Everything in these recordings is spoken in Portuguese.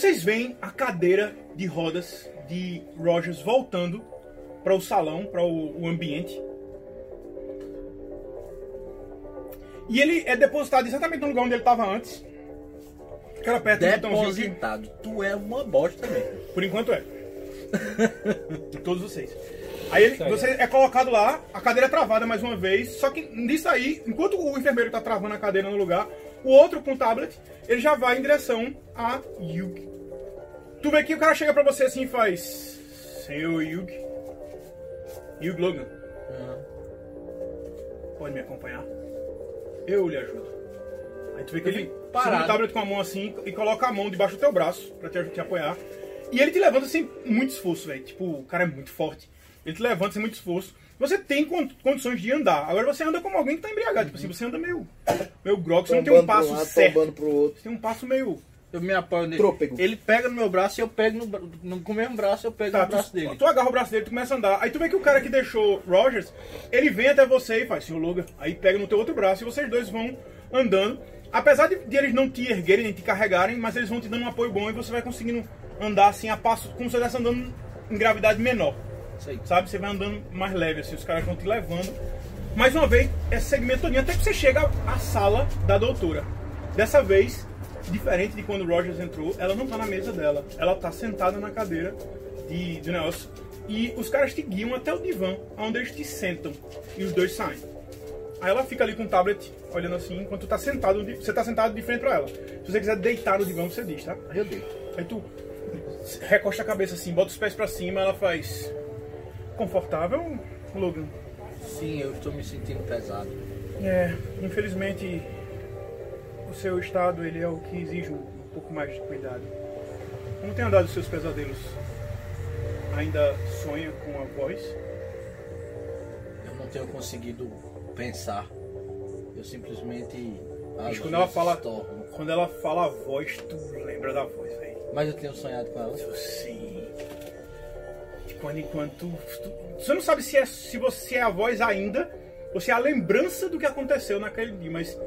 Vocês veem a cadeira de rodas de Rogers voltando para o salão, para o, o ambiente. E ele é depositado exatamente no lugar onde ele estava antes. Aquela perto do botãozinho que- Depositado. Tu é uma bosta mesmo. Por enquanto é. Todos vocês. Aí ele- você é colocado lá, a cadeira é travada mais uma vez, só que nisso aí, enquanto o enfermeiro tá travando a cadeira no lugar, o outro com o tablet, ele já vai em direção a Yugi. Tu vê que o cara chega pra você assim e faz. Senhor Yugi. Yugi Logan, pode me acompanhar? Eu lhe ajudo. Aí tu vê que ele parado. segura o tablet com a mão assim e coloca a mão debaixo do teu braço pra te, te apoiar. E ele te levanta sem muito esforço, velho. Tipo, o cara é muito forte. Ele te levanta sem muito esforço. Você tem con- condições de andar. Agora você anda como alguém que tá embriagado. Tipo assim, você anda meio, meio grog. Você não tem um passo lado, certo. pro outro. Você tem um passo meio... Eu me apoio nele. Trôpego. Ele pega no meu braço e eu pego no, no, com o mesmo braço, eu pego Tá, no braço tu, dele. tu agarra o braço dele, tu começa a andar. Aí tu vê que o cara que deixou Rogers, ele vem até você e faz, senhor Logan. Aí pega no teu outro braço e vocês dois vão andando. Apesar de, de eles não te erguerem nem te carregarem, mas eles vão te dando um apoio bom e você vai conseguindo andar assim a passo, como se você estivesse andando em gravidade menor. Aí. Sabe? Você vai andando mais leve, assim, os caras vão te levando. Mais uma vez, esse segmento todinho, até que você chega à sala da doutora. Dessa vez, diferente de quando o Rogers entrou, ela não tá na mesa dela. Ela tá sentada na cadeira de, de negócio. E os caras te guiam até o divã, onde eles te sentam. E os dois saem. Aí ela fica ali com o tablet, olhando assim, enquanto tu tá sentado, você tá sentado de frente pra ela. Se você quiser deitar no divã, você diz, tá? Aí eu deito. Aí tu recosta a cabeça assim, bota os pés pra cima, ela faz. Confortável, Logan? Sim, eu estou me sentindo pesado. É, infelizmente o seu estado ele é o que exige um, pouco mais de cuidado. Como tem andado os seus pesadelos? Ainda sonha com a voz? Eu não tenho conseguido pensar. Eu simplesmente. Mas quando ela fala, torno. quando ela fala a voz, tu lembra da voz, velho. Mas eu tenho sonhado com ela. Sim. De quando em quando tu, tu- você não sabe se é se você é a voz ainda ou se é a lembrança do que aconteceu naquele dia, mas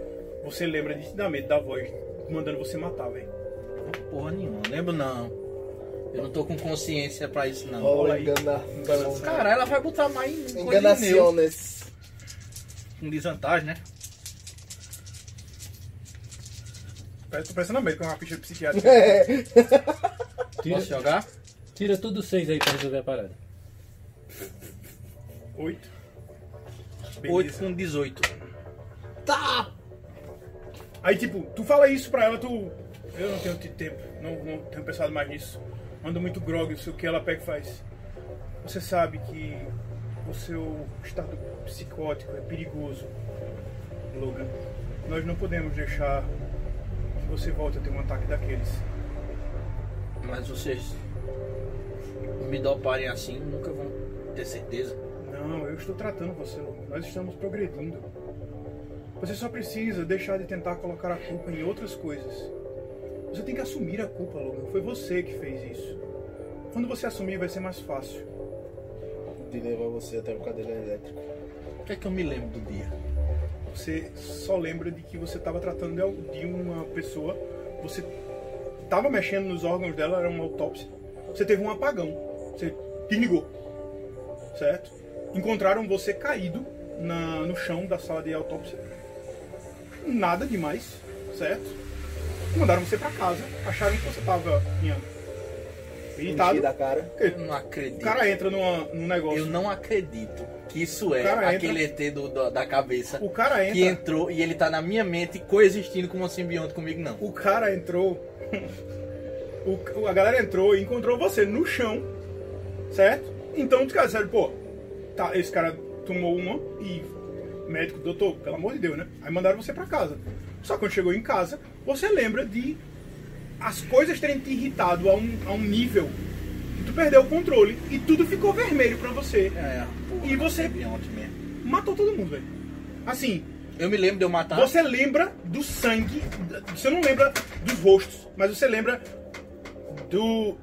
você lembra nitidamente da voz mandando você matar, velho. Porra nenhuma. Lembro não. Eu não tô com consciência pra isso não. Rola aí. enganação. Cara, ela vai botar mais. Enganaciones. Com desvantagem, né? Parece- Tô parecendo mesmo com uma ficha psiquiátrica. É. Tira, Posso jogar? tira tudo seis aí pra resolver a parada. Oito. 8 com 18. Aí, tipo, tu fala isso pra ela, tu. Eu não tenho tempo, não, não tenho pensado mais nisso. Ando muito grog, não sei o que ela pega e faz. Você sabe que o seu estado psicótico é perigoso, Logan. Nós não podemos deixar que você volte a ter um ataque daqueles. Mas vocês me doparem assim, nunca vão ter certeza. Não, eu estou tratando você, Logan. Nós estamos progredindo. Você só precisa deixar de tentar colocar a culpa em outras coisas. Você tem que assumir a culpa, Logan. Foi você que fez isso. Quando você assumir, vai ser mais fácil. De levar você até o cadeira elétrica. O que é que eu me lembro do dia? Você só lembra de que você estava tratando de uma pessoa, você estava mexendo nos órgãos dela, era uma autópsia. Você teve um apagão. Você desligou. Certo? Encontraram você caído na- no chão da sala de autópsia. Nada demais, certo? Mandaram você pra casa, acharam que você estava irritado. Enchi da cara. Eu não O acredito. cara entra numa, num negócio. Eu não acredito que isso é aquele ET do, do- da cabeça O cara entra. que entrou e ele tá na minha mente coexistindo como um simbionte comigo, não. O cara entrou. o- o- a galera entrou e encontrou você no chão, certo? Então os caras disseram, pô, tá, esse cara tomou uma e. Médico, doutor, pelo amor de Deus, né? Aí mandaram você pra casa. Só que quando chegou em casa, você lembra de as coisas terem te irritado a um, a um nível que tu perdeu o controle e tudo ficou vermelho pra você. É, porra, E você-. Matou todo mundo, velho. Assim, Eu me lembro de eu matar. você lembra do sangue, você não lembra dos rostos, mas você lembra do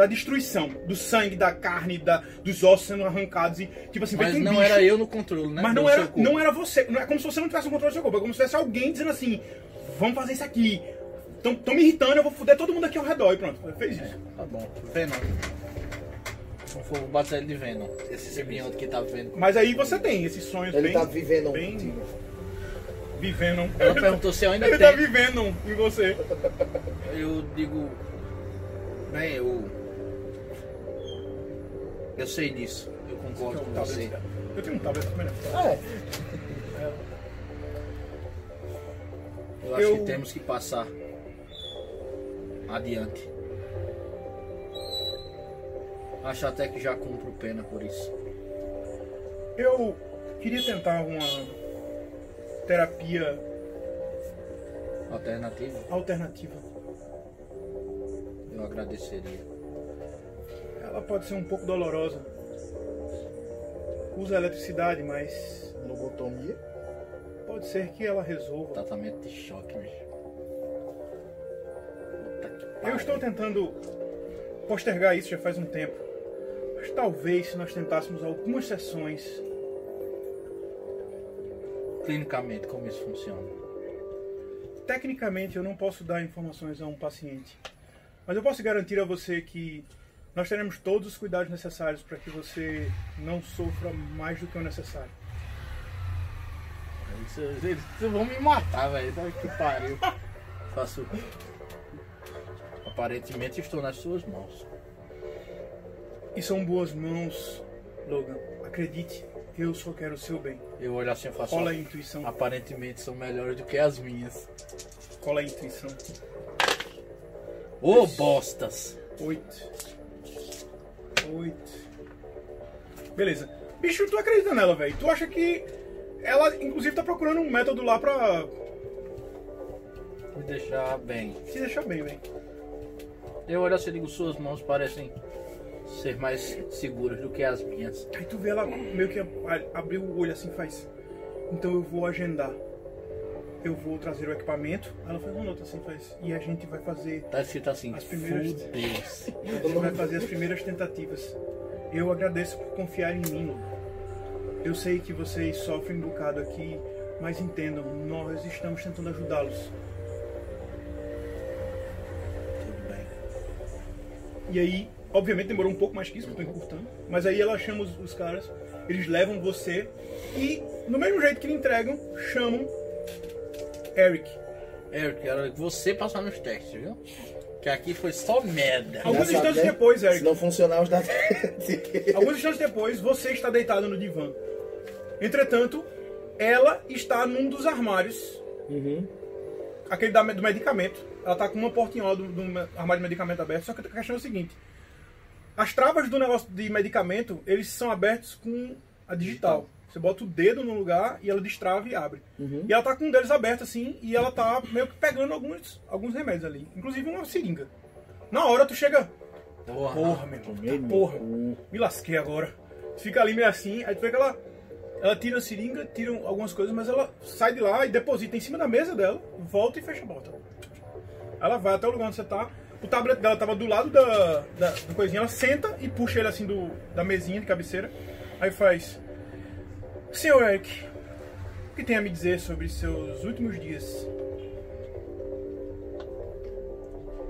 da destruição, do sangue, da carne, da, dos ossos sendo arrancados e tipo assim, Mas não bicho. era eu no controle, né? Mas não era, não era você, não é como se você não tivesse o controle do seu corpo, é como se tivesse alguém dizendo assim, vamos fazer isso aqui, tão, tão me irritando, eu vou fuder todo mundo aqui ao redor. E pronto, fez isso. Tá bom. Venom. Não batizar ele de Venom. Esse simbionte que tá vendo. Mas aí você tem esses sonhos Ele bem. tá vivendo bem-. Vivendo. Ela perguntou se eu ainda Ele tá tenho. vivendo em você. Eu digo. Bem, eu. Eu sei disso. Eu concordo com você. Eu tenho um tablet também. né? Ah, é. Eu acho Eu- que temos que passar adiante. Acho até que já cumpro pena por isso. Eu queria tentar uma terapia Alternativa, alternativa. eu agradeceria. Ela pode ser um pouco dolorosa. Usa eletricidade, mas Lobotomia. pode ser que ela resolva. Tratamento de choque, bicho. Puta que Eu estou tentando postergar isso já faz um tempo. Mas talvez se nós tentássemos algumas sessões, Clinicamente, como isso funciona? tecnicamente eu não posso dar informações a um paciente. Mas eu posso garantir a você que nós teremos todos os cuidados necessários para que você não sofra mais do que o necessário. Eles, eles vão me matar, velho. Sabe que pariu. Faço. Aparentemente estou nas suas mãos. E são boas mãos, Logan. Acredite, eu só quero o seu bem. Eu olho assim e faço. Cola a intuição. Aparentemente são melhores do que as minhas. Cola a intuição. Ô bostas! Oito. Oito. Beleza. Bicho, tu acredita nela, velho? Tu acha que ela, inclusive, tá procurando um método lá pra Me deixar bem. te deixar bem, velho. Eu olho assim e digo, suas mãos parecem ser mais seguras do que as minhas. Aí tu vê ela meio que abriu o olho assim faz. Então eu vou agendar. Eu vou trazer o equipamento. Ela faz uma nota assim, faz. E a gente vai fazer. Tá escrito assim, As primeiras-. A gente vai fazer as primeiras tentativas. Eu agradeço por confiar em mim. Eu sei que vocês sofrem um bocado aqui, mas entendam, nós estamos tentando ajudá-los. Tudo bem. E aí, obviamente demorou um pouco mais que isso, porque eu tô encurtando. Mas aí ela chama os, os caras, eles levam você e, no mesmo jeito que lhe entregam, chamam Eric. Eric, que você passar nos testes, viu? Que aqui foi só merda. Alguns instantes depois, Se Eric. não funcionar os dados. Alguns instantes depois, você está deitado no divã. Entretanto, ela está num dos armários, Uhum. aquele da- do medicamento. Ela está com uma portinhola do, do armário de medicamento aberto, só que a questão é o seguinte. As travas do negócio de medicamento, eles são abertos com a digital. Você bota o dedo no lugar e ela destrava e abre. E ela tá com um deles aberto assim, e ela tá meio que pegando alguns, alguns remédios ali. Inclusive uma seringa. Na hora tu chega. Porra. Porra, meu irmão. Tá porra. cu. Me lasquei agora. Tu fica ali meio assim, aí tu vê que ela. Ela tira a seringa, tira algumas coisas, mas ela sai de lá e deposita em cima da mesa dela, volta e fecha a porta. Ela vai até o lugar onde você tá. O tablet dela tava do lado da, da, do coisinha, ela senta e puxa ele assim do, da mesinha de cabeceira. Aí faz. Senhor Eric, o que tem a me dizer sobre seus últimos dias?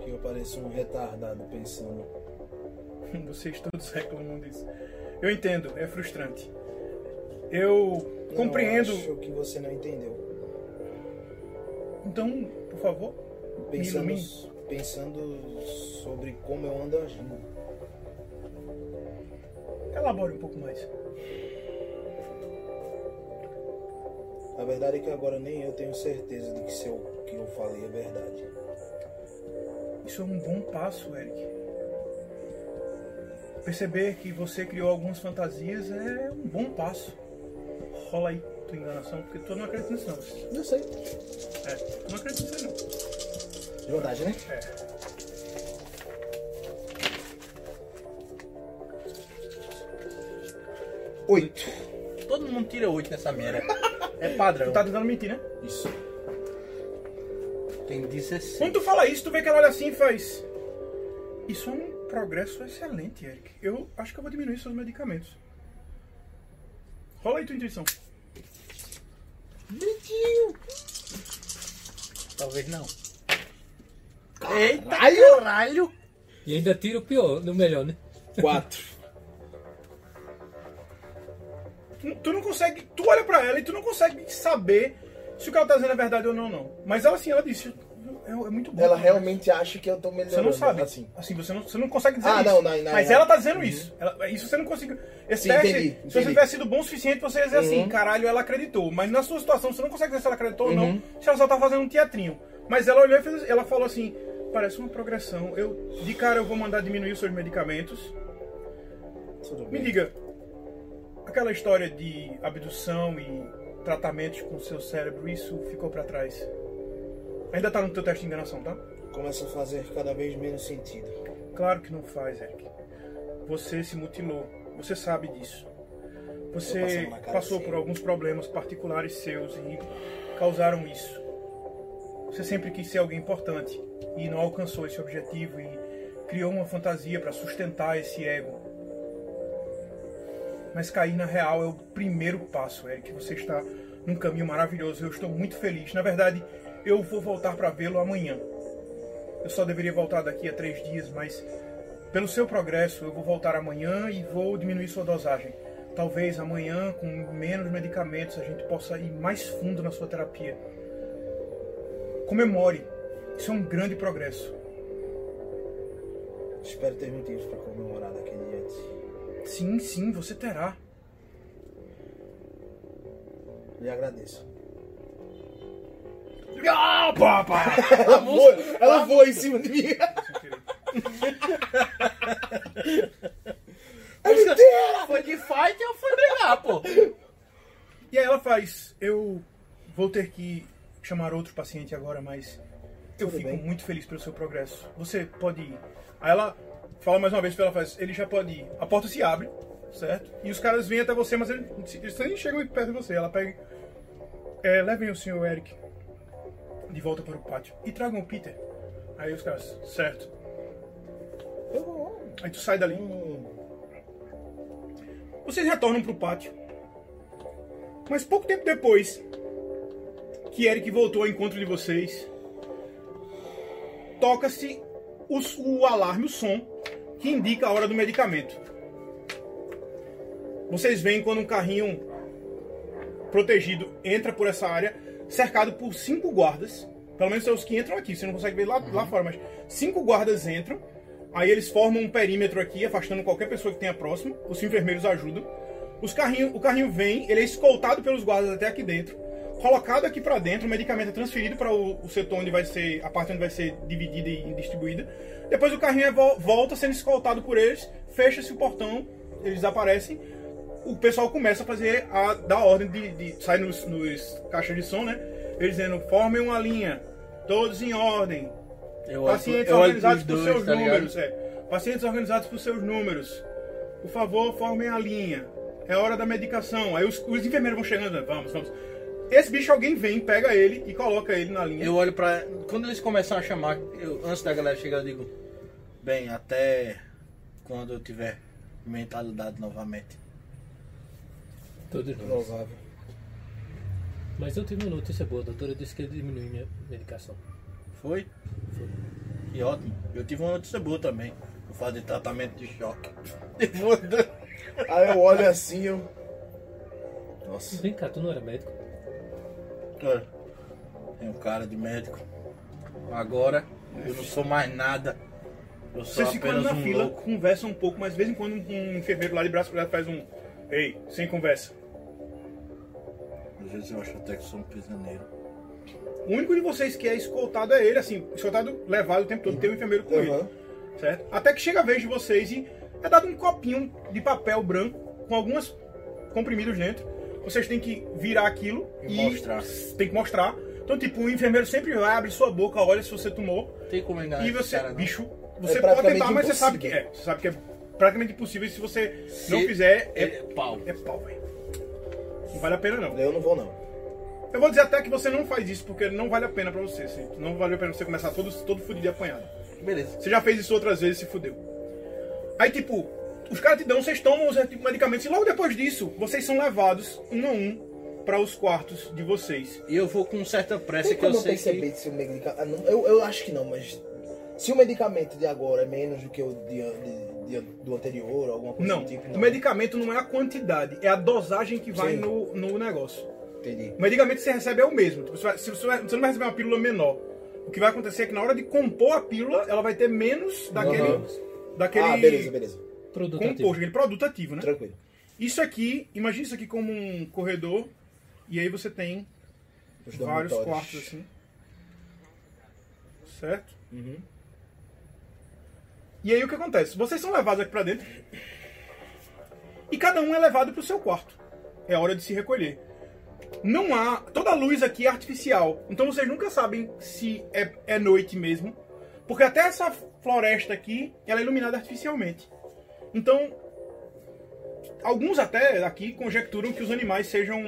Que eu pareço um retardado pensando. Vocês todos reclamam disso. Eu entendo, é frustrante. Eu Não, compreendo. acho que você não entendeu. Então, por favor, Pensando, ilumine. pensando sobre como eu ando agindo. Elabore um pouco mais. A verdade é que agora nem eu tenho certeza de que se eu, que eu falei é verdade. Isso é um bom passo, Eric. Perceber que você criou algumas fantasias é um bom passo. Rola aí tua enganação, porque tu não acredita nisso não. Eu sei. É, tu não acredita nisso não. De verdade, né? É. Oito. Todo mundo tira 8 nessa merda. É padrão. Tu tá tentando mentir, né? Isso. Tem 16. Quando tu fala isso, tu vê que ela olha assim e faz. Isso é um progresso excelente, Eric. Eu acho que eu vou diminuir seus medicamentos. Rola aí tua intuição. Talvez não. Eita Caralho! caralho! E ainda tira o pior, no melhor, né? Quatro. Tu, tu não consegue. Tu olha pra ela e tu não consegue saber se o que ela tá dizendo é verdade ou não, não. Mas ela assim, ela disse. É, é muito bom. Ela cara. realmente acha que eu tô melhorando. Você não sabe. Assim. Assim, você, não, você não consegue dizer Ah, isso. não, não, não, Mas ela tá dizendo isso. Ela- isso você não conseguiu. Esse Sim, teste, entendi, se você entendi. tivesse sido bom o suficiente, você ia dizer assim, Uhum. caralho, ela acreditou. Mas na sua situação, você não consegue dizer se ela acreditou ou não, Uhum. se ela só tá fazendo um teatrinho. Mas ela olhou e fez, ela falou assim, parece uma progressão. Eu, de cara, eu vou mandar diminuir os seus medicamentos. Tudo Me bem. diga, aquela história de abdução e tratamentos com o seu cérebro, isso ficou pra trás? Ainda tá no teu teste de enganação, tá? Começa a fazer cada vez menos sentido. Claro que não faz, Eric. Você se mutilou. Você sabe disso. Você passou sim. por alguns problemas particulares seus e causaram isso. Você sempre quis ser alguém importante e não alcançou esse objetivo e criou uma fantasia para sustentar esse ego. Mas cair na real é o primeiro passo, Eric. Você está num caminho maravilhoso. Eu estou muito feliz. Na verdade, eu vou voltar para vê-lo amanhã. Eu só deveria voltar daqui a três dias, mas pelo seu progresso eu vou voltar amanhã e vou diminuir sua dosagem. Talvez amanhã, com menos medicamentos, a gente possa ir mais fundo na sua terapia. Comemore. Isso é um grande progresso. Espero ter motivos pra comemorar daquele jeito. Sim, sim, você terá. Lhe agradeço. Ah, papai! Ela voa, ela voa em cima de mim. É mentira! Foi de fight ou foi brigar, pô? E aí ela faz, eu vou ter que chamar outro paciente agora, mas eu Tudo fico bem. muito feliz pelo seu progresso. Você pode ir. Aí ela fala mais uma vez pra ela, faz, ele já pode ir. A porta se abre, certo? E os caras vêm até você, mas eles, eles nem chegam perto de você. Ela pega, é, levem o senhor Eric de volta para o pátio e tragam o Peter. Aí os caras, certo. Aí tu sai dali. Vocês retornam pro pátio. Mas pouco tempo depois que Eric voltou ao encontro de vocês, toca-se o, o alarme, o som, que indica a hora do medicamento. Vocês veem quando um carrinho protegido entra por essa área, cercado por cinco guardas. Pelo menos são os que entram aqui, você não consegue ver lá, lá fora, mas cinco guardas entram. Aí eles formam um perímetro aqui, afastando qualquer pessoa que tenha próximo. Os enfermeiros ajudam. Os carrinho, o carrinho vem, ele é escoltado pelos guardas até aqui dentro. Colocado aqui pra dentro, o medicamento é transferido para o, o setor onde vai ser, a parte onde vai ser dividida e distribuída. Depois o carrinho é vol- volta sendo escoltado por eles, fecha-se o portão, eles desaparecem. O pessoal começa a fazer a dar ordem de, de sai nos, nos caixas de som, né? Eles dizendo: formem uma linha, todos em ordem, Eu Pacientes olho organizados por dois, seus tá números, é. Pacientes organizados por seus números. Por favor, formem a linha. É hora da medicação. Aí os, os enfermeiros vão chegando, vamos, vamos. Esse bicho alguém vem, pega ele e coloca ele na linha. Eu olho pra. Quando eles começam a chamar, eu, antes da galera chegar, eu digo: Bem, até quando eu tiver mentalidade novamente. Todos nós. provável. Mas eu tive uma notícia boa, a doutora disse que ele diminuiu minha medicação. Foi? E ótimo. Eu tive uma notícia boa também. Vou fazer tratamento de choque. Aí eu olho assim, eu. Nossa. Vem cá, tu não era médico? Tem um cara de médico. Agora eu não sou mais nada. Eu sou Vocês ficam na um fila, louco. conversam um pouco, mas de vez em quando um enfermeiro lá de braço cruzado faz um. Ei, sem conversa. Às vezes eu acho até que sou um prisioneiro. O único de vocês que é escoltado é ele, assim, escoltado levado o tempo todo, tem um enfermeiro com ele. Aham. certo? Até que chega a vez de vocês e é dado um copinho de papel branco com algumas comprimidos dentro. Vocês têm que virar aquilo E e, mostrar. tem que mostrar. Então, tipo, o enfermeiro sempre vai, abre sua boca, olha se você tomou Tem como enganar e você, cara, bicho, você É pode tentar, mas você sabe que impossível. é, você sabe que é praticamente impossível e se você Se não fizer é, é pau. é pau, velho. Não vale a pena não. Eu não vou, não. Eu vou dizer até que você não faz isso porque não vale a pena pra você, assim. não vale a pena você começar todo todo fudido e apanhado. Beleza. Você já fez isso outras vezes e se fudeu. Aí, tipo, os caras te dão, vocês tomam os medicamentos e logo depois disso, vocês são levados um a um para os quartos de vocês. E eu vou com certa pressa Tem que eu sei perceber que. se o medicamento. Ah, não, eu, eu acho que não, mas. Se o medicamento de agora é menos do que o de, de- de- do anterior, alguma coisa Não, do tipo, o medicamento não é a quantidade, é a dosagem que vai Sim. no, no negócio. Entendi. O medicamento que você recebe é o mesmo. Tipo, você, vai- se você, você não vai receber uma pílula menor. O que vai acontecer é que na hora de compor a pílula, ela vai ter menos daquele, Aham. daquele Ah, beleza, beleza. Produto composto, ativo. aquele produto ativo, né? Tranquilo. Isso aqui, imagine isso aqui como um corredor, e aí você tem Os vários quartos assim. Certo? Uhum. E aí o que acontece? Vocês são levados aqui pra dentro. E cada um é levado pro seu quarto. É hora de se recolher. Não há. Toda a luz aqui é artificial. Então vocês nunca sabem se é, é noite mesmo. Porque até essa floresta aqui, ela é iluminada artificialmente. Então. Alguns até aqui conjecturam que os animais sejam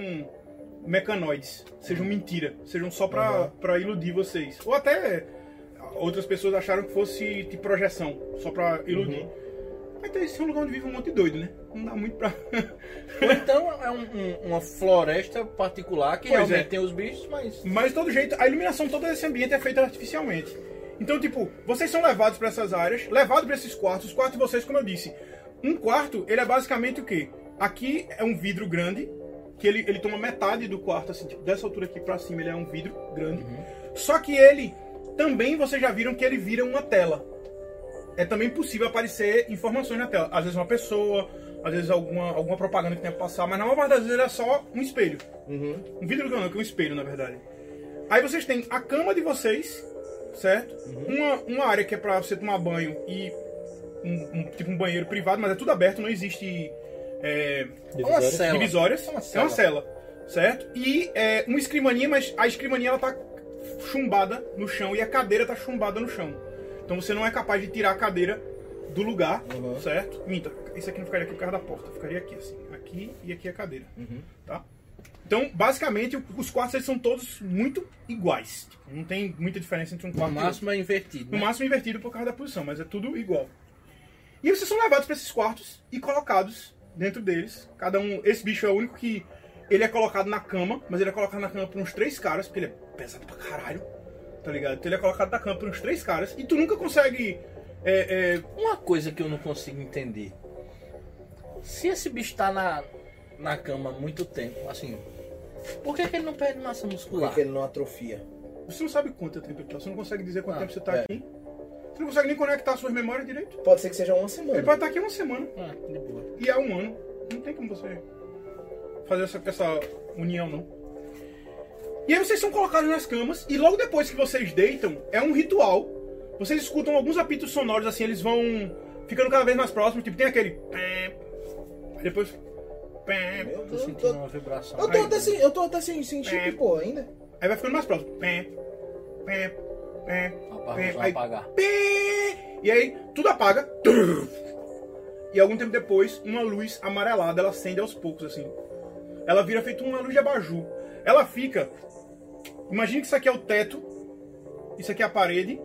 mecanoides. Sejam mentira. Sejam só pra, pra iludir vocês. Ou até outras pessoas acharam que fosse de projeção. Só pra iludir. Mas então, esse é um lugar onde vive um monte de doido, né? Não dá muito pra. Ou então é um- um- uma floresta particular que Pois realmente é. tem os bichos, mas. Mas de todo jeito, a iluminação todo desse ambiente é feita artificialmente. Então, tipo, vocês são levados pra essas áreas, levados pra esses quartos. Os quartos de vocês, como eu disse, um quarto, ele é basicamente o quê? Aqui é um vidro grande, que ele, ele toma metade do quarto, assim, tipo, dessa altura aqui pra cima, ele é um vidro grande. Só que ele, também vocês já viram que ele vira uma tela. É também possível aparecer informações na tela. Às vezes uma pessoa, às vezes alguma, alguma propaganda que tenha que passar, mas na maior parte das vezes é só um espelho. Um vidro não, que é um espelho, na verdade. Aí vocês têm a cama de vocês, certo? Uma, uma área que é pra você tomar banho e um, um- tipo um banheiro privado, mas é tudo aberto, não existe é, Uma Divisórias. cela. divisórias. É uma É uma cela, certo? E é, uma escrivaninha, mas a escrivaninha ela tá chumbada no chão e a cadeira tá chumbada no chão. Então você não é capaz de tirar a cadeira do lugar, Uhum. certo? Minta, isso aqui não ficaria aqui por causa da porta, ficaria aqui assim, aqui e aqui a cadeira, tá? Então, basicamente, os quartos eles são todos muito iguais. Tipo, não tem muita diferença entre um No quarto e outro. máximo é invertido. No né? máximo invertido por causa da posição, mas é tudo igual. E vocês são levados para esses quartos e colocados dentro deles. Cada um. Esse bicho é o único que. Ele é colocado na cama, mas ele é colocado na cama por uns três caras, porque ele é pesado pra caralho. Tá ligado? Então ele é colocado na cama por uns três caras. E tu nunca consegue. É, é, Uma coisa que eu não consigo entender. Se esse bicho tá na, na cama há muito tempo, assim. Por que, que ele não perde massa muscular? Porque ele não atrofia. você não sabe quanto tempo ele tá. Você não consegue dizer quanto Ah, tempo você tá é. aqui. Você não consegue nem conectar suas memórias direito. Pode ser que seja uma semana. Ele pode estar aqui uma semana. Ah, de boa. E é um ano. Não tem como você fazer essa, essa união, não. E aí vocês são colocados nas camas e logo depois que vocês deitam, é um ritual. Vocês escutam alguns apitos sonoros, assim, eles vão ficando cada vez mais próximos. Tipo, tem aquele... depois... Eu Tô tô, sentindo tô- uma vibração. eu tô até sem, eu tô até sem, sem chip, pô, ainda. Aí vai ficando mais próximo. Pé, pé, pé, Apaga, pé, vai aí, apagar. pé, e aí tudo apaga. E algum tempo depois, uma luz amarelada, ela acende aos poucos, assim. Ela vira feito uma luz de abajur. Ela fica... Imagine que isso aqui é o teto, isso aqui é a parede.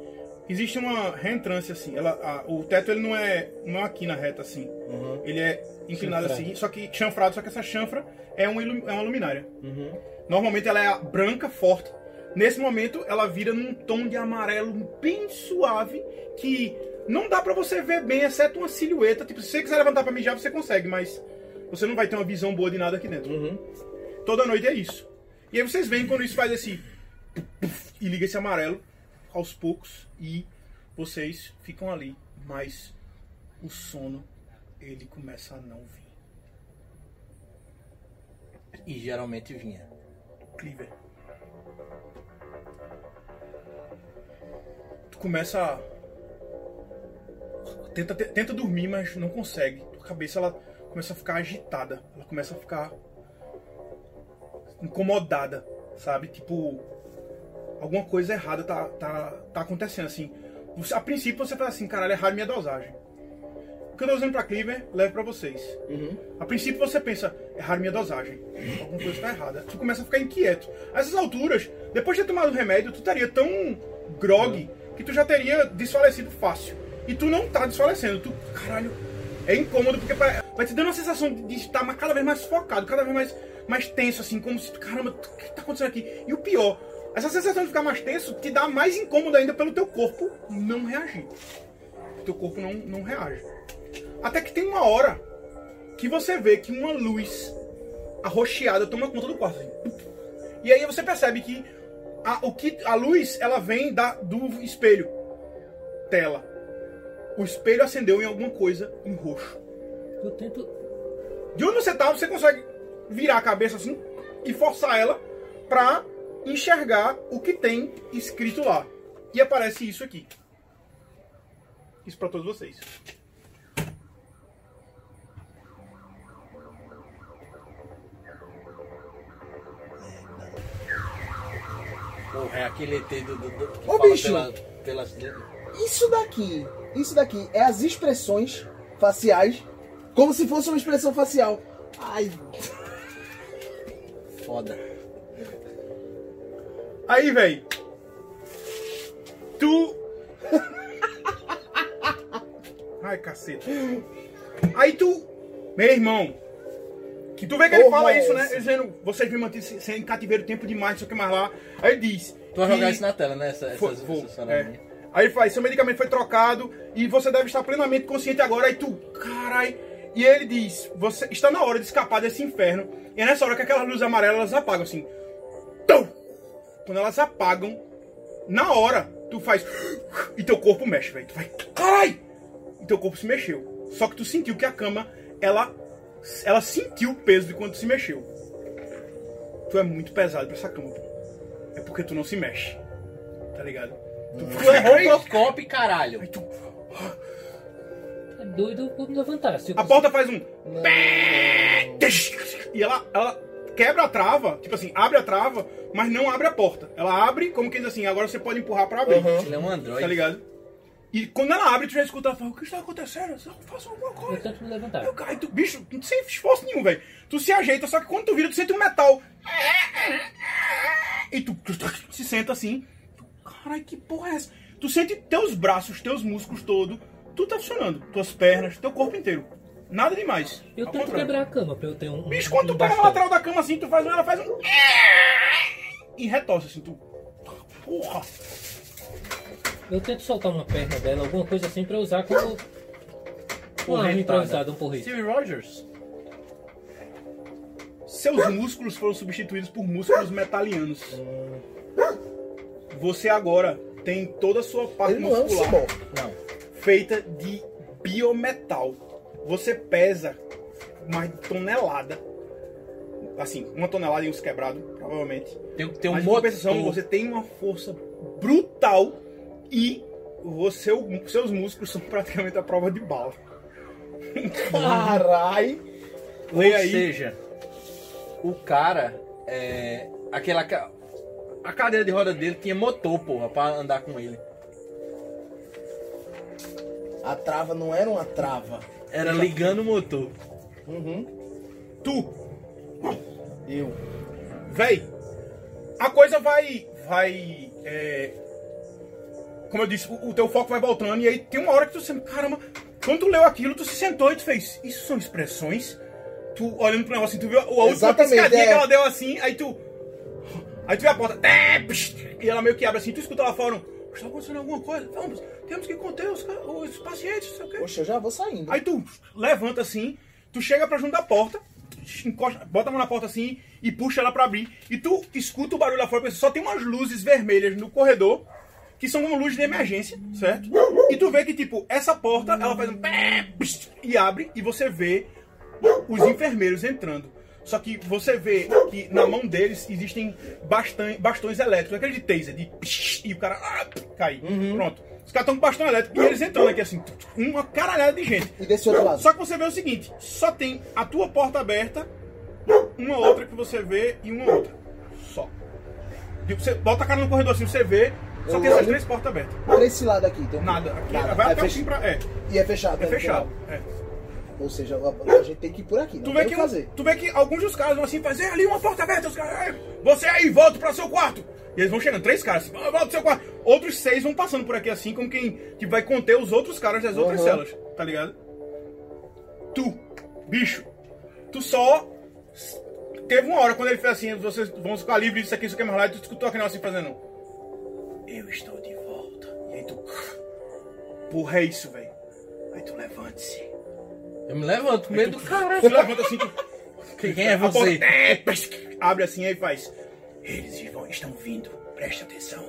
Existe uma reentrância, assim. Ela, a- o teto, ele não é, não é aqui na reta, assim. Ele é inclinado Chanfrado. assim, só que chanfrado, só que essa chanfra é uma, é uma luminária. Normalmente ela é branca, forte. Nesse momento, ela vira num tom de amarelo bem suave, que não dá pra você ver bem, exceto uma silhueta. Tipo, se você quiser levantar pra mijar, você consegue, mas você não vai ter uma visão boa de nada aqui dentro. Toda noite é isso. E aí vocês veem quando isso faz esse... E liga esse amarelo aos poucos e vocês ficam ali. Mas o sono, ele começa a não vir. E geralmente vinha. Cleaver. Tu começa a. Tenta, te- tenta dormir, mas não consegue. Tua cabeça ela começa a ficar agitada. Ela começa a ficar incomodada, sabe? Tipo, alguma coisa errada tá, tá, tá acontecendo assim. Você- a princípio você tá assim, caralho, errado minha dosagem. O que eu tô usando pra Cleaver, levo pra vocês. A princípio você pensa, errar minha dosagem. Alguma coisa está errada. Tu começa a ficar inquieto. A essas alturas, depois de ter tomado o remédio, tu estaria tão grog que tu já teria desfalecido fácil. E tu não tá desfalecendo. Tu, caralho, é incômodo porque vai te dando uma sensação de estar cada vez mais focado, cada vez mais, mais tenso, assim, como se, caramba, o que tá acontecendo aqui? E o pior, Essa sensação de ficar mais tenso te dá mais incômodo ainda pelo teu corpo não reagir. O teu corpo não, não reage. Até que tem uma hora que você vê que uma luz arroxeada toma conta do quarto. assim. E aí você percebe que a, o que a luz ela vem da, do espelho. Tela. O espelho acendeu em alguma coisa em roxo. Eu tento. De onde você tá, você consegue virar a cabeça assim e forçar ela pra enxergar o que tem escrito lá. E aparece isso aqui. Isso pra todos vocês. Porra, é aquele ET do, do, do que Ô, bicho! pela, pelas... Isso daqui, isso daqui é as expressões faciais, como se fosse uma expressão facial. Ai, Foda. Aí, véi. Tu. Ai, caceta. Aí tu. Meu irmão. Que tu vê que ele fala é isso, né? essa? Dizendo, vocês me mantêm sem cativeiro tempo demais, não sei o que mais lá. Aí ele diz. Tu vai jogar isso na tela, né? Essa, Foi- essas, vou, essas é. Aí ele faz, seu medicamento foi trocado e você deve estar plenamente consciente agora. Aí tu, carai. E ele diz, você está na hora de escapar desse inferno. E é nessa hora que aquelas luzes amarelas elas apagam assim. Tum! Quando elas apagam, na hora, tu faz. E teu corpo mexe, velho. Tu vai. Carai! E teu corpo se mexeu. Só que tu sentiu que a cama, ela. Ela sentiu o peso de quando tu se mexeu. Tu é muito pesado pra essa cama, pô. É porque tu não se mexe. Tá ligado? Tu, Tu é Robocop, caralho. Aí tu- É doido por me levantar. Se A porta faz um. não. E ela, ela quebra a trava, tipo assim, abre a trava, mas não abre a porta. Ela abre como quem diz assim, agora você pode empurrar pra abrir. Ele é um android. Tá ligado? E quando ela abre, tu já escuta ela falar, o que está acontecendo? Eu faço alguma Eu coisa. tento me levantar. Eu caio, tu, bicho, sem esforço nenhum, velho. Tu se ajeita, só que quando tu vira, tu sente um metal. E tu, tu, tu se senta assim. Tu, Caralho, que porra é essa? Tu sente teus braços, teus músculos todo, tudo tá funcionando. Tuas pernas, teu corpo inteiro. Nada demais. Eu tento contrário. quebrar a cama pra eu ter um. Bicho, um- quando tu um pega na bastão. lateral da cama assim, tu faz um, ela faz um. E retorce assim, tu. Porra! Eu tento soltar uma perna dela, alguma coisa assim pra usar como. Uma arma improvisada, um porrete. Steve Rogers. Seus músculos foram substituídos por músculos metalianos. Você agora tem toda a sua parte Ele não é um muscular. Não. feita de biometal. Você pesa mais de tonelada. Assim, uma tonelada e uns quebrados, provavelmente. Tem que ter um Mas em motor. compensação, você tem uma força brutal e você, seus músculos são praticamente a prova de bala. Carai. Ou aí. seja, o cara, é, aquela a cadeira de roda dele tinha motor, porra, pra andar com ele. A trava não era uma trava. Era ligando o motor. Uhum. Tu, Eu. Véi, a coisa vai. vai. é, como eu disse, o, o teu foco vai voltando e aí tem uma hora que tu sente, caramba, quando tu leu aquilo, tu se sentou e tu fez, isso são expressões? Tu olhando pro negócio assim, tu viu a última Exatamente, piscadinha é. que ela deu assim, aí tu. Aí tu vê a porta, é, e ela meio que abre assim, tu escuta lá fora, está acontecendo alguma coisa? Vamos, temos que conter os, os pacientes, não sei o quê. Poxa, eu já vou saindo. Aí tu levanta assim, tu chega pra junto da porta, encosta, bota a mão na porta assim e puxa ela pra abrir. E tu escuta o barulho lá fora, só tem umas luzes vermelhas no corredor, que são como luzes de emergência, certo? E tu vê que, tipo, essa porta, ela faz um e abre, e você vê os enfermeiros entrando. Só que você vê que na mão deles existem bastan- bastões elétricos, aquele de taser, de e o cara ah, cai. Pronto. Os caras estão com bastão elétrico e eles entrando aqui assim, uma caralhada de gente. E desse outro lado. Só que você vê o seguinte, só tem a tua porta aberta, uma outra que você vê e uma outra. Só. E Você bota a cara no corredor assim, você vê, só tem essas olho. três portas abertas. Pra esse lado aqui. Tem um- Nada. Aqui Nada. vai É até o fech- fim pra. É, E é fechado. é né? fechado. É. Ou seja, a, gente tem que ir por aqui. Não Tu vê, tem o que, fazer. tu vê que alguns dos caras vão assim fazer ali uma porta aberta, os caras, "Ei, você aí, volta para seu quarto. E eles vão chegando, três caras assim, "Ah, volta pro seu quarto. Outros seis vão passando por aqui assim, como quem que vai conter os outros caras das outras Uhum. celas, tá ligado? Tu, bicho, tu só teve uma hora quando ele fez assim, vocês vão ficar livres disso aqui, isso aqui é mais lá, e tu escutou aquele negócio assim fazendo. Eu estou de volta. E aí tu. Porra, é isso, velho. Aí tu levante-se. Eu me levanto com medo do Tu caralho. levanta assim, tu. Quem é você? Abre assim aí faz. Eles estão vindo, preste atenção.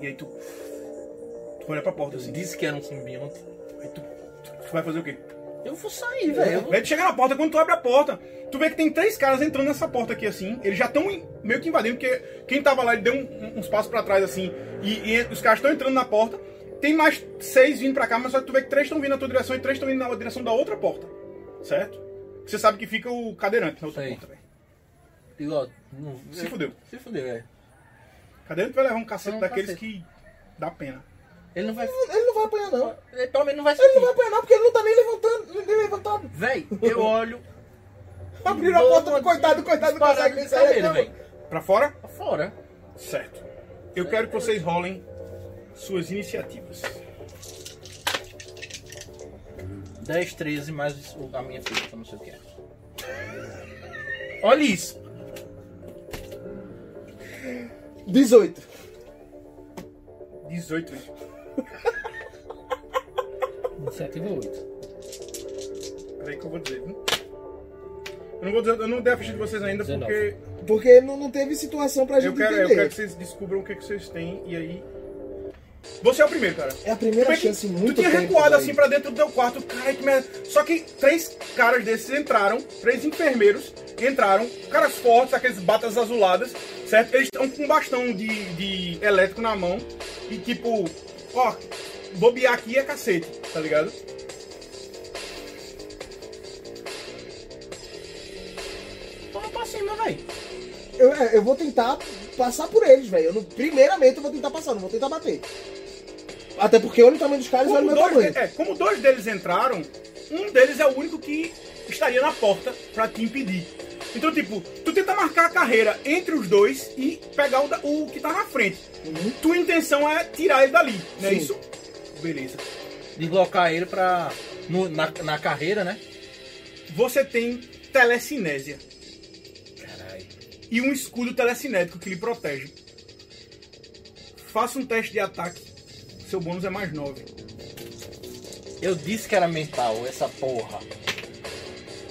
E aí tu. Tu olha pra porta assim. Disse que era um simbionte. Aí tu, tu vai fazer o quê? Eu vou sair, velho. Aí tu chega na porta, quando tu abre a porta, tu vê que tem três caras entrando nessa porta aqui assim. Eles já estão meio que invadindo, porque quem tava lá ele deu um- uns passos pra trás assim. E, e os caras estão entrando na porta. Tem mais seis vindo pra cá, mas só que tu vê que três estão vindo na tua direção e três estão indo na direção da outra porta. Certo? Você sabe que fica o cadeirante na outra Sei. porta, velho. Não- Se fudeu. Se fudeu, é. Cadeirante vai levar um cacete Um daqueles cacete. que dá pena. Ele não vai. Ele não vai apanhar, não. Ele pelo menos não vai Ele não vai apanhar, não, porque ele não tá nem levantando, nem levantado. Véi, eu olho. Abriram a porta do coitado, coitado nem sair da cama. velho. Pra fora? Pra fora. Certo. Eu quero que vocês rolem suas iniciativas. 10, 13, mais o- a minha eu não sei o que é. Olha isso. 18. 18. Iniciativa 8. Peraí que eu vou dizer, viu? Eu não vou dizer, eu não dei a ficha de vocês ainda 19. porque Porque não, não teve situação pra gente eu quero, eu entender. quero que vocês descubram o que, que vocês têm e aí. Você é o primeiro, cara. É a primeira Tu vê que chance muito Tu tinha tempo, recuado assim pra dentro do teu quarto, cara, que merda. Só que três caras desses entraram, três enfermeiros entraram, caras fortes, aqueles batas azuladas, certo? Eles estão com um bastão de, de elétrico na mão e tipo, ó, bobear aqui é cacete, tá ligado? Eu, é, eu vou tentar passar por eles, velho. Primeiramente eu vou tentar passar, não vou tentar bater. Até porque olha o tamanho dos caras e olha o meu dois, tamanho. de- é, como dois deles entraram, um deles é o único que estaria na porta pra te impedir. Então, tipo, tu tenta marcar a carreira entre os dois e pegar o, da- o que tá na frente. Tua intenção é tirar ele dali, não é Sim. isso? Beleza. Deslocar ele pra. no- na, na carreira, né? Você tem telecinésia e um escudo telecinético que lhe protege. Faça um teste de ataque. Seu bônus é mais 9. Eu disse que era mental, essa porra.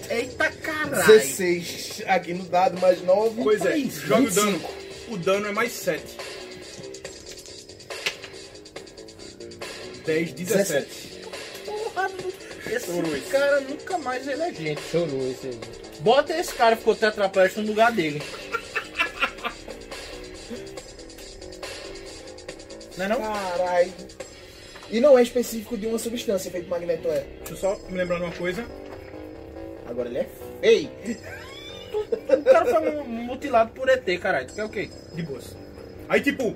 Eita caralho! 16 aqui no dado, mais 9. Pois é, joga o dano. O dano é mais 7. 10, 17. 17. Esse cara nunca mais ele é gente. Chorou esse aí. Bota esse cara que ficou tetraplégico no lugar dele. Não é não? Caralho. E não é específico de uma substância feito magneto é. Deixa eu só me lembrar de uma coisa. Agora ele é feio. o cara foi mutilado por ET, caralho. Tu quer o quê? De boas. Aí tipo,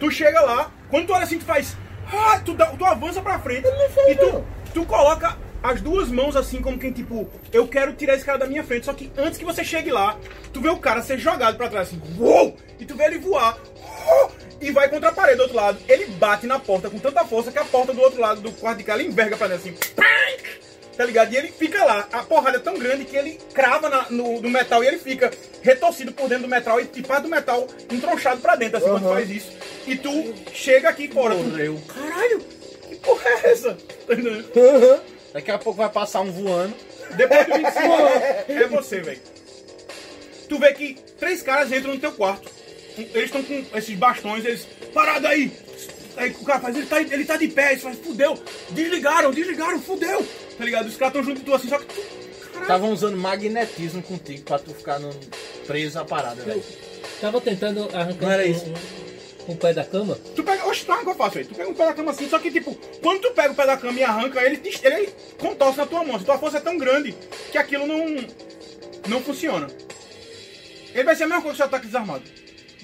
tu chega lá, quando tu olha assim, tu faz. Ah, tu, dá- tu avança pra frente e tu, tu coloca as duas mãos assim, como quem, tipo, eu quero tirar esse cara da minha frente. Só que antes que você chegue lá, tu vê o cara ser jogado pra trás, assim, uou! E tu vê ele voar. uou, E vai contra a parede do outro lado. Ele bate na porta com tanta força que a porta do outro lado do quarto de cá ele enverga pra dentro assim. pam! Tá ligado? E ele fica lá. A porrada é tão grande que ele crava na- no, no metal e ele fica retorcido por dentro do metal e, e faz do metal entronchado pra dentro, assim, quando Aham. faz isso. E tu chega aqui fora. Tu, Morreu. Caralho, que porra é essa? Tá entendendo? Daqui a pouco vai passar um voando. Depois do 25 é você, velho. Tu vê que três caras entram no teu quarto. Eles estão com esses bastões, eles. Parado aí! Aí o cara faz, ele tá, ele tá de pé, eles faz, fudeu! Desligaram, desligaram, fudeu! Tá ligado? Os caras estão junto de tu assim, só que tu. Estavam usando magnetismo contigo pra tu ficar no... preso à parada, velho. Tava tentando arrancar Não era isso. um, um pé da cama. Tu pega. Oxe, tu arranca eu faço aí. Tu pega um pé da cama assim, só que tipo, quando tu pega o pé da cama e arranca, ele, te- ele contorce na tua mão. A tua força é tão grande que aquilo não. não funciona. Ele vai ser a mesma coisa que o seu ataque desarmado.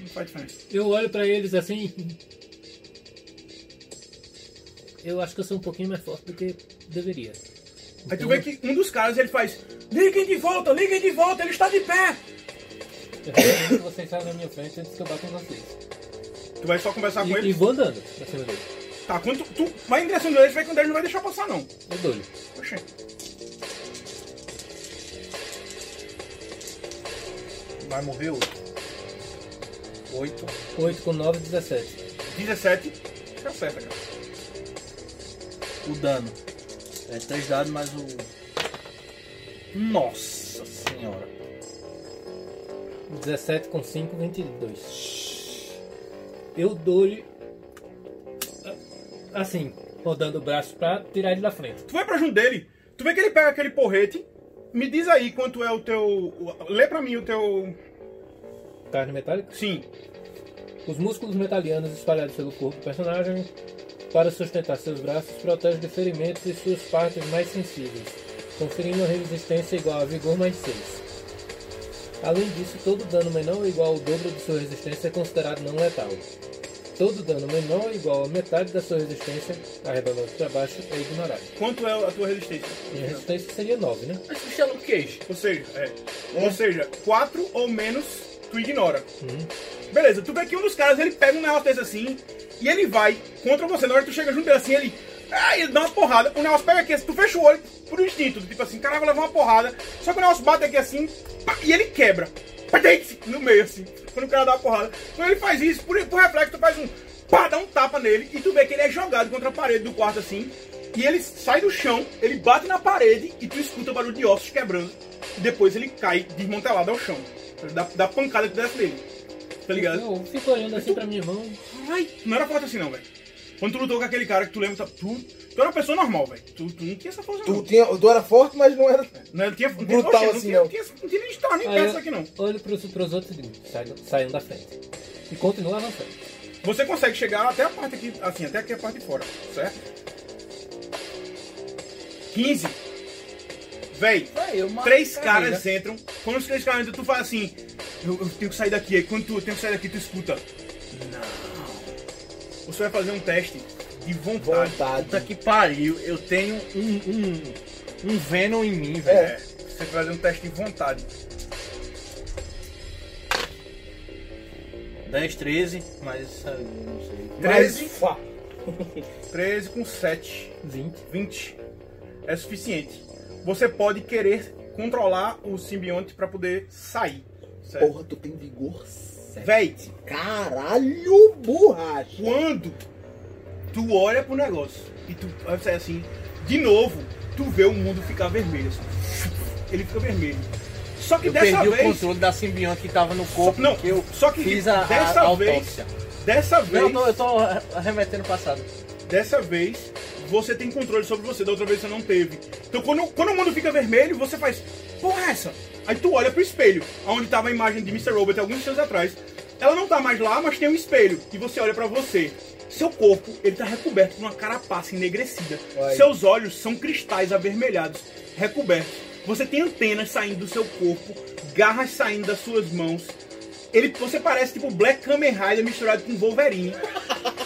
Não faz diferença. Eu olho pra eles assim. Eu acho que eu sou um pouquinho mais forte do que deveria. Aí tu vê que um dos caras ele faz. Liguem de volta, liguem de volta, ele está de pé! Eu vocês saiam na minha frente antes que eu bata em vocês. Tu vai só conversar com E, e ele. vou andando pra cima dele. Tá, quando tu, tu vai direção deles, vai que o deles não vai deixar passar, não. Eu dou-lhe. Oxê. vai morrer outro. 8. 8 com 9, 17. 17. Acerta, cara. O dano. É 3 dados mais o. Nossa senhora. 17 com 5, 22. Eu dou-lhe. Assim, rodando o braço pra tirar ele da frente. Tu vai pra junto dele, tu vê que ele pega aquele porrete. Me diz aí quanto é o teu. Lê pra mim o teu. Carne metálica. Sim. Os músculos metalianos espalhados pelo corpo do personagem para sustentar seus braços protegem de ferimentos e suas partes mais sensíveis, conferindo uma resistência igual a vigor mais 6. Além disso, todo dano menor ou igual ao dobro de sua resistência é considerado não letal. Todo dano menor ou igual a metade da sua resistência, arredondando para baixo, é ignorado. Quanto é a tua resistência? Minha resistência seria 9, né? Mas isso é Luke Cage. Ou seja, é. Ou seja, 4 ou menos tu ignora. Uhum. Beleza, tu vê que um dos caras ele pega um negócio desse assim e ele vai contra você. Na hora que tu chega junto dele assim, ele. Ele dá uma porrada. O negócio pega aqui, assim, tu fecha o olho por instinto. Tipo assim, caralho, vou levar uma porrada. Só que o negócio bate aqui assim e ele quebra. Patei, No meio assim. Quando o cara dá uma porrada. Quando ele faz isso, por, por reflexo, tu faz um. Pá, dá um tapa nele e tu vê que ele é jogado contra a parede do quarto assim. E ele sai do chão, ele bate na parede e tu escuta o barulho de ossos quebrando. E depois ele cai desmantelado ao chão. Da, da pancada que desce nele. Tá ligado? Eu fico olhando assim pra minha mão. Ai, não era forte assim não, velho. Quando tu lutou com aquele cara que tu lembra, tu, tu era uma pessoa normal, velho. Tu, tu não tinha essa força Tu, não. tinha, tu era forte, mas não era. Não, não tinha, não tinha, Brutal oxe, assim, não. tinha, não tinha nem estar nem perto disso aqui não. Olho pros, pros outros e digo, saiam, saiam da frente. E continuo avançando. Você consegue chegar até a parte aqui, assim, até aqui a parte de fora, certo? 15. Véi, três caras entram. Quando os três caras entram, tu faz assim. Eu, eu tenho que sair daqui. Aí quando tu eu tenho que sair daqui, tu escuta. Não. Você vai fazer um teste de vontade. Vontade. Puta que pariu, eu tenho um, um, um Venom em mim, velho. É, você vai fazer um teste de vontade. 10, 13, mas eu não sei. 13, Mas, fá. 13 com 7. 20. 20 é suficiente. Você pode querer controlar o simbionte pra poder sair. Certo? Porra, tu tem vigor 7. Véi, Caralho, borracha. quando tu olha pro negócio e tu vai sair assim, de novo, tu vê o mundo ficar vermelho. assim. Ele fica vermelho. Só que Eu dessa perdi o vez. controle da simbionte que tava no corpo, não, que eu só que fiz a, a dessa vez. autópsia. Dessa Não, vez. eu tô, eu tô remetendo o passado. Dessa vez, você tem controle sobre você, da outra vez você não teve. Então quando, quando o mundo fica vermelho, você faz, porra é essa? Aí tu olha pro espelho, onde tava a imagem de Mr. Robot alguns dias atrás. Ela não tá mais lá, mas tem um espelho. E você olha pra você. Seu corpo, ele tá recoberto por uma carapaça enegrecida. Ai. Seus olhos são cristais avermelhados, recobertos. Você tem antenas saindo do seu corpo, garras saindo das suas mãos. Ele, você parece tipo Black Kamen Rider misturado com Wolverine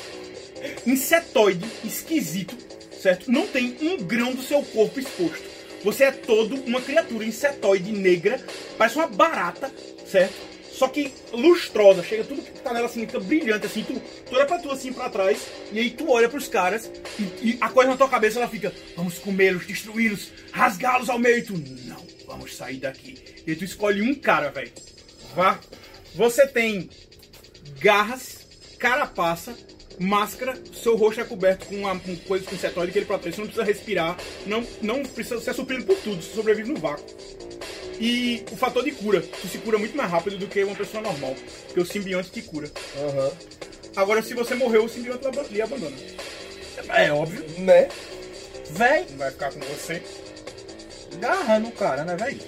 insetoide, esquisito, certo? Não tem um grão do seu corpo exposto. Você é todo uma criatura insetoide negra, parece uma barata, certo? Só que lustrosa, chega tudo que tá nela assim, fica brilhante assim, tu, tu olha pra tu assim pra trás, e aí tu olha pros caras, e, e a coisa na tua cabeça ela fica, vamos comê-los, destruí-los, rasgá-los ao meio, e tu, não, vamos sair daqui. E tu escolhe um cara, velho. Vá. Você tem garras, carapaça, máscara, seu rosto é coberto com, uma, com coisas com cetóide que ele protege, você não precisa respirar, não, não precisa ser suprido por tudo, você sobrevive no vácuo. E o fator de cura, tu se cura muito mais rápido do que uma pessoa normal, porque o simbionte te cura. Aham. Agora, se você morreu, o simbionte lhe abandona. É óbvio. Né? Véi, Não vai ficar com você. garra no cara, né, véi?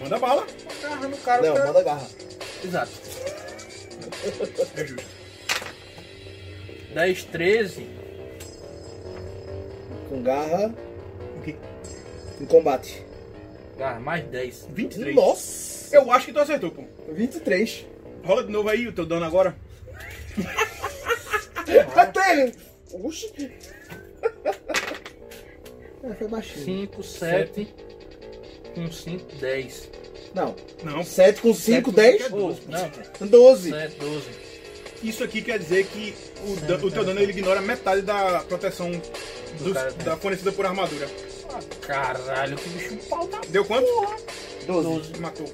Manda bala, Garra no cara. Não, cara- manda garra. Exato. é justo. 10, 13. Com garra O quê? em combate. Garra, mais 10. 23. Nossa! Eu acho que tu acertou, pô. 23. Rola de novo aí o teu dano agora. Até! Oxi! É, foi baixinho. 5, 7. Com 5, 10. Não. Não, 7 com 5, 10? Oh, não, 12. 7, 12. Isso aqui quer dizer que o, dan- o teu dano ele ignora metade da proteção né? da fornecida por armadura. Ah, caralho, que bicho pau da Deu quanto? 12. Matou.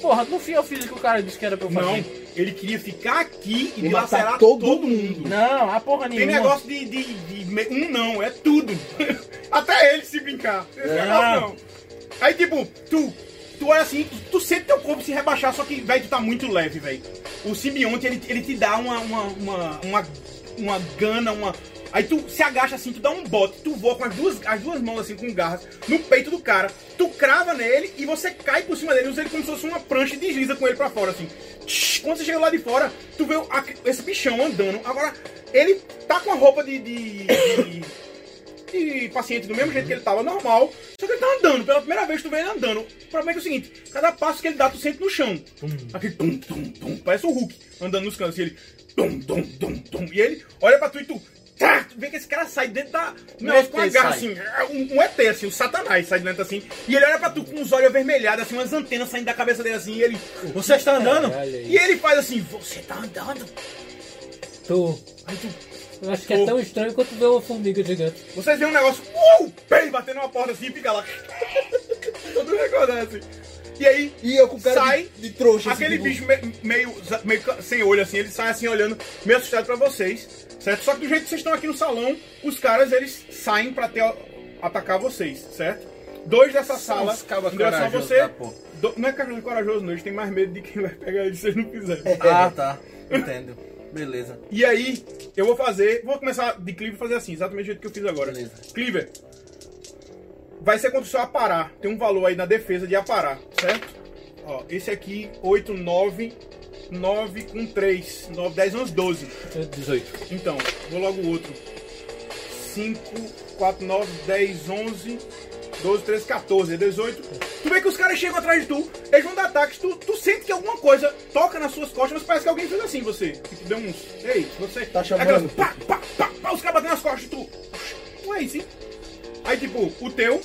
porra, no fim eu fiz o que o cara disse que era pra eu fazer. Não, ele queria ficar aqui e, E matar todo, todo mundo. Não, a porra Tem nenhuma. negócio de, de, de me- um não, é tudo. Até ele se brincar. Esse Não. não. Aí tipo, tu, tu olha assim, tu, tu sente teu corpo se rebaixar, só que, velho, tu tá muito leve, velho. O simbionte, ele, ele te dá uma, uma, uma, uma, uma gana, uma... Aí tu se agacha assim, tu dá um bote, tu voa com as duas, as duas mãos assim, com garras, no peito do cara, tu crava nele e você cai por cima dele, usa ele como se fosse uma prancha e desliza com ele pra fora, assim. Quando você chega lá de fora, tu vê esse bichão andando. Agora, ele tá com a roupa de, de, de- paciente do mesmo jeito que ele tava normal, só que ele tá andando. Pela primeira vez tu vê ele andando. O problema é que é o seguinte, cada passo que ele dá, tu sente no chão. Aquele tum, tum, tum. Parece o Hulk andando nos cantos. E ele tum, tum, tum, tum. E ele olha pra tu e tu. Tá, tu vê que esse cara sai dentro da. Não, com a garra sai. assim, um, um ET, assim, o Satanás sai dentro assim. E ele olha pra tu com os olhos avermelhados, assim, umas antenas saindo da cabeça dele assim. E ele. Você está andando? Aí. E ele faz assim, você tá andando? Tu. Aí tu. Eu acho que é tão estranho quanto ver uma formiga gigante. Vocês veem um negócio, uou, bem, batendo uma porta assim e fica lá. Todo recordando assim. E aí, E eu com cara Sai de, de trouxa. assim, aquele bicho me- meio, meio sem olho assim, ele sai assim olhando, meio assustado pra vocês, certo? Só que do jeito que vocês estão aqui no salão, os caras eles saem pra ter, atacar vocês, certo? Dois dessa sala, em direção a você. porra. do- não é corajoso, corajoso, não, eles têm mais medo de quem vai pegar eles se eles não fizerem. Ah, tá. Entendo. Beleza. E aí, eu vou fazer. Vou começar de Cleaver fazer assim, exatamente do jeito que eu fiz agora. Beleza. Cleaver. Vai ser contra o seu aparar. Tem um valor aí na defesa de aparar, certo? Ó, esse aqui, 8, 9, 9 com 3. 9, 10, 11, 12. É 18. Então, vou logo o outro. 5, 4, 9, 10, 11, 12, 13, 14, é 18. Tu vê que os caras chegam atrás de tu, eles vão dar ataques, tu, tu sente que alguma coisa toca nas suas costas, mas parece que alguém fez assim, você. Tipo, deu uns. Ei, você. Tá chamando. Aquelas pá, pá, pá, pá, os caras batendo nas costas, tu. Tu é isso, hein? Aí, tipo, o teu.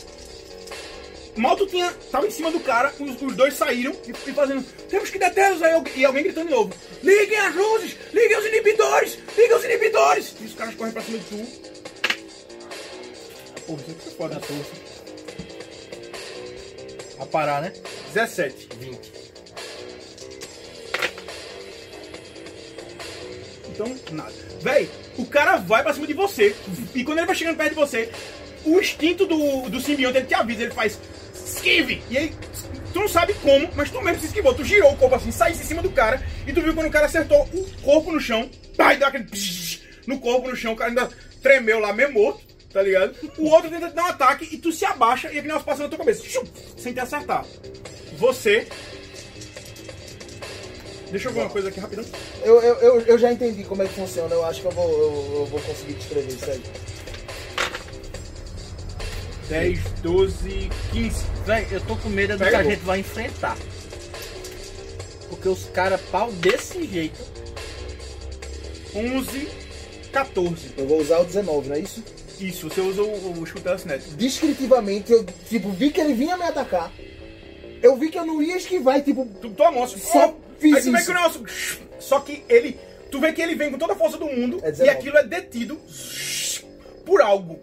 Mal tu tinha. Tava em cima do cara, os, os dois saíram e, e fazendo. Temos que detê-los aí. E alguém gritando de novo. Liguem as luzes! Liguem os inibidores! Liguem os inibidores! E os caras correm pra cima de tu. Porra, isso aqui é foda. A parar, né? 17. 20. Então, nada. Véi, o cara vai pra cima de você. E quando ele vai chegando perto de você, o instinto do, do simbionte ele te avisa, ele faz esquive! E aí, tu não sabe como, mas tu mesmo se esquivou. Tu girou o corpo assim, saísse em cima do cara, e tu viu quando o cara acertou o corpo no chão, pá, e deu aquele no corpo no chão, o cara ainda tremeu lá, meio morto, tá ligado? O outro tenta te dar um ataque e tu se abaixa e aquele negócio passa na tua cabeça, shum, sem te acertar. Você. Deixa eu ver uma coisa aqui rapidão. Eu, eu, eu, eu já entendi como é que funciona. Eu acho que eu vou, eu, eu vou conseguir descrever isso aí. 10, 12, 15. Véi, eu tô com medo do que a pô. gente vai enfrentar. Porque os caras pau desse jeito. 11, 14. Eu vou usar o 19, não é isso? Isso, você usa o, o escudo. Descritivamente, eu tipo, vi que ele vinha me atacar. Eu vi que eu não ia esquivar e tipo. Tu toma Só fiz Aí tu vê que o negócio. Só que ele. Tu vê que ele vem com toda a força do mundo É e 19. aquilo é detido por algo.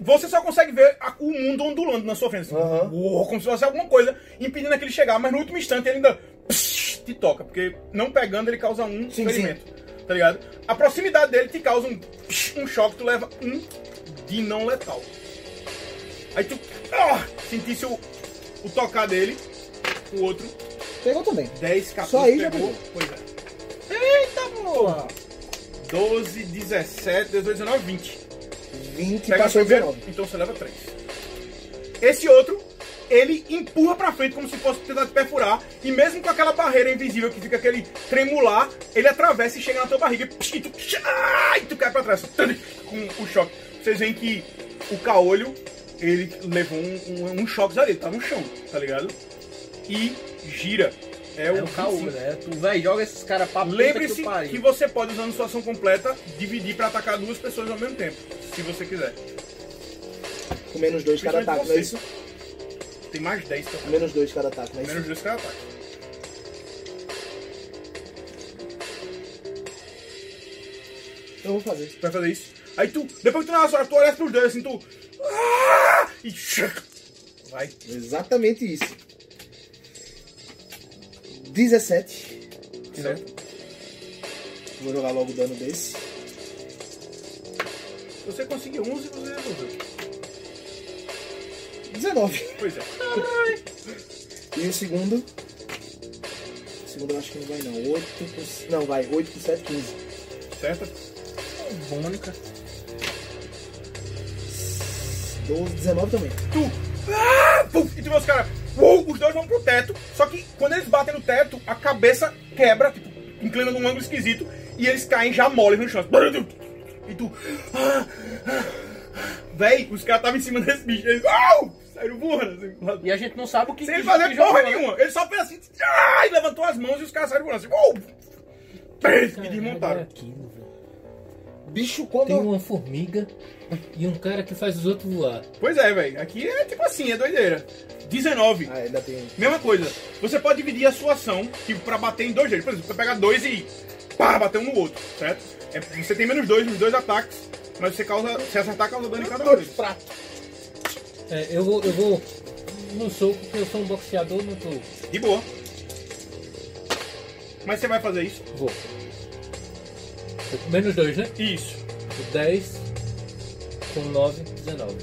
Você só consegue ver a- o mundo ondulando na sua frente. assim, uou, como se fosse alguma coisa impedindo aquele chegar, mas no último instante ele ainda te toca, porque não pegando ele causa um Sim, ferimento. Tá ligado? A proximidade dele te causa um, um choque, tu leva um de não letal. Aí tu ah, sentisse o, o tocar dele, o outro Pegou também. 10, 14 Só aí já pegou. pegou. Pois é. Eita porra! 12, 17, 18, 19, 20. 20 Pega passou o primeiro, 19. então você leva 3. Esse outro, ele empurra pra frente como se fosse tentar te perfurar. E mesmo com aquela barreira invisível que fica aquele tremular, ele atravessa e chega na tua barriga. E tu, ai, tu cai pra trás. Com o choque. Vocês veem que o caolho, ele levou um, um, um choque ali. Ele tá no chão, tá ligado? E gira. É, É o o caô, 25. né? Tu, véi, joga esses caras pra Lembre-se que que você pode, usando sua ação completa, dividir pra atacar duas pessoas ao mesmo tempo, se você quiser. Com menos 2 cada ataque, não é isso? Tem mais 10 pra Menos 2 cada ataque, é isso? Menos dois cada ataque. Eu vou fazer. Tu vai fazer isso. Aí tu, depois que tu na hora, tu olha pros dois assim, tu. Ah! E. Vai. Exatamente isso. 17. Certo? Vou jogar logo o dano desse. Se você conseguir 11, você resolveu. 19. Pois é. E o segundo. O segundo eu acho que não vai não. 8 por... Não, vai. 8 por 7, 15. Certo? Bônica. 12, 19 também. Tu. Ah, puf, e tu os caras. Uou, os dois vão pro teto. Só que quando eles batem no teto, a cabeça quebra, tipo, inclina num ângulo esquisito. E eles caem já moles no chão. E tu. Ah, ah, Véi, os caras estavam em cima desse bicho. Eles. Au! Saíram voando assim. E a gente não sabe o que Sem ele que- fazer que porra jogou, né? nenhuma. Ele só fez assim. Ah, e levantou as mãos e os caras saíram voando assim. Uou! Pés, E Caralho, desmontaram. é aquilo, velho. Bicho, quando. Tem uma formiga e um cara que faz os outros voar. Pois é, velho. Aqui é tipo assim, é doideira. 19. Ah, ainda tem. Mesma coisa. Você pode dividir a sua ação, tipo, pra bater em dois jeitos. Por exemplo, você pega dois e pá, bater um no outro, certo? É, você tem menos dois nos dois ataques, mas você causa. Se acertar, causa dano em cada um. Dois pratos. É, eu vou, eu vou no soco, porque eu sou um boxeador, não tô. De boa. Mas você vai fazer isso? Vou. Menos dois, né? Isso. 10 com 9, 19.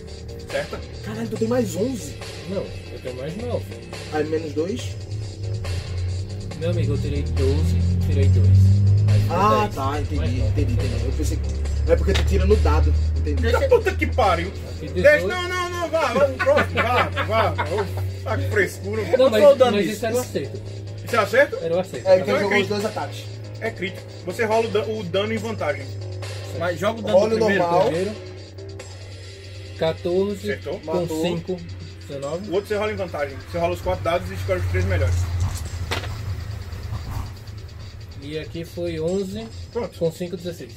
Certo? Caralho, tu tem mais 11. Não, eu tenho mais 9. Aí menos 2. Meu amigo, eu tirei 12, tirei 2. Aí ficou Ah, 10. tá, entendi, entendi, entendi. Eu pensei que. É porque tu tira no dado. Entendi. Da puta que pariu. Deixa, 18. não, não, não, vá, vá, próximo, vá, vá. Tá com frescura. Não, mas, foi o dano mas disso? isso era o acerto. Você acerta? Era o acerto. É, Então eu é jogou os dois ataques. É crítico. Você rola o dan- o dano em vantagem. Mas joga o dano Rola primeiro. normal. Primeiro, 14 Acertou. com Matou. 5, 19. O outro você rola em vantagem. Você rola os quatro dados e escolhe os três melhores. E aqui foi 11 Pronto. com 5, 16.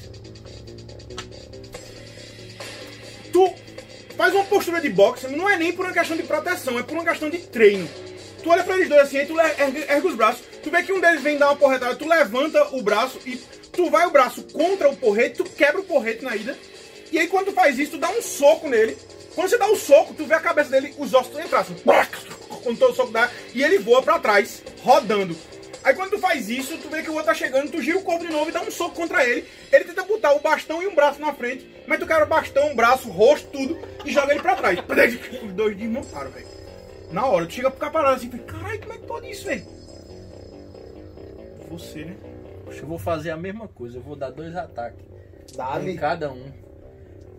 Faz uma postura de boxe, não é nem por uma questão de proteção, é por uma questão de treino. Tu olha pra eles dois assim, aí tu ergue, ergue os braços, tu vê que um deles vem dar uma porretada, tu levanta o braço e tu vai o braço contra o porrete, tu quebra o porrete na ida, e aí quando tu faz isso, tu dá um soco nele. Quando você dá o soco, tu vê a cabeça dele, os ossos entrar assim, quando todo soco dá, e ele voa pra trás, rodando. Aí quando tu faz isso, tu vê que o outro tá chegando, tu gira o corpo de novo e dá um soco contra ele. Ele tenta botar o bastão e um braço na frente, mas tu quebra o bastão, o braço, o rosto, tudo, e joga ele pra trás. Os dois desmontaram, velho. Na hora, tu chega pro ficar parado assim, caralho, como é que pode isso, velho? Você, né? Poxa, eu vou fazer a mesma coisa. Eu vou dar dois ataques. Em Dali. cada um.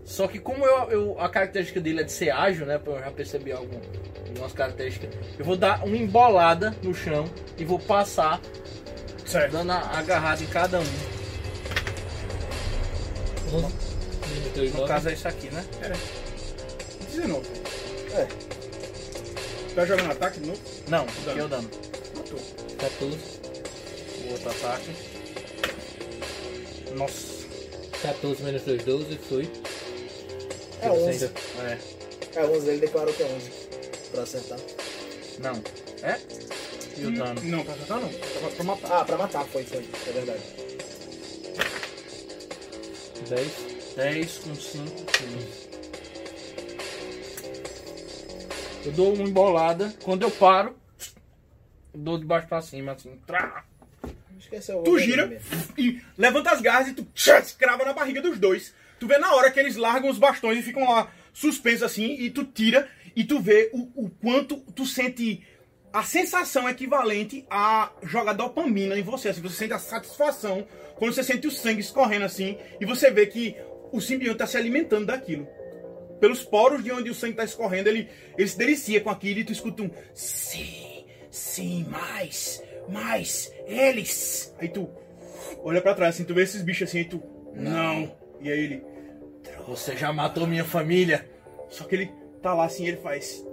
Só que como eu, eu- a característica dele é de ser ágil, né? Eu já percebi algum, algumas características. Eu vou dar uma embolada no chão e vou passar, Certo. dando a agarrada em cada um. 11 menos 2, No 9. caso é isso aqui, né? 19. É. Tá jogando ataque de novo? Não, aqui é o dano. Matou. 14. O outro ataque. Nossa. 14 menos 2, 12. Foi. É 11. É. É 11, ele declarou que é 11. Pra acertar. Não. É? E o dano? Não, pra acertar não. Pra, pra matar. Ah, pra matar foi, foi. É verdade. 10. 10 com 5, 15. Eu dou uma embolada. Quando eu paro, eu dou de baixo pra cima, assim. Trá. Esqueceu. Tu gira e levanta as garras e tu tchas, crava na barriga dos dois. Tu vê na hora que eles largam os bastões e ficam lá suspensos assim, e tu tira e tu vê o, o quanto tu sente a sensação equivalente a jogar dopamina em você. Assim, você sente a satisfação quando você sente o sangue escorrendo assim e você vê que o simbionte está se alimentando daquilo. Pelos poros de onde o sangue está escorrendo, ele, ele se delicia com aquilo e tu escuta um sim, sim, mais, mais, eles. Aí tu olha pra trás assim, tu vê esses bichos assim, aí tu, não. E aí ele, Você já matou minha família. só que ele tá lá assim, ele faz,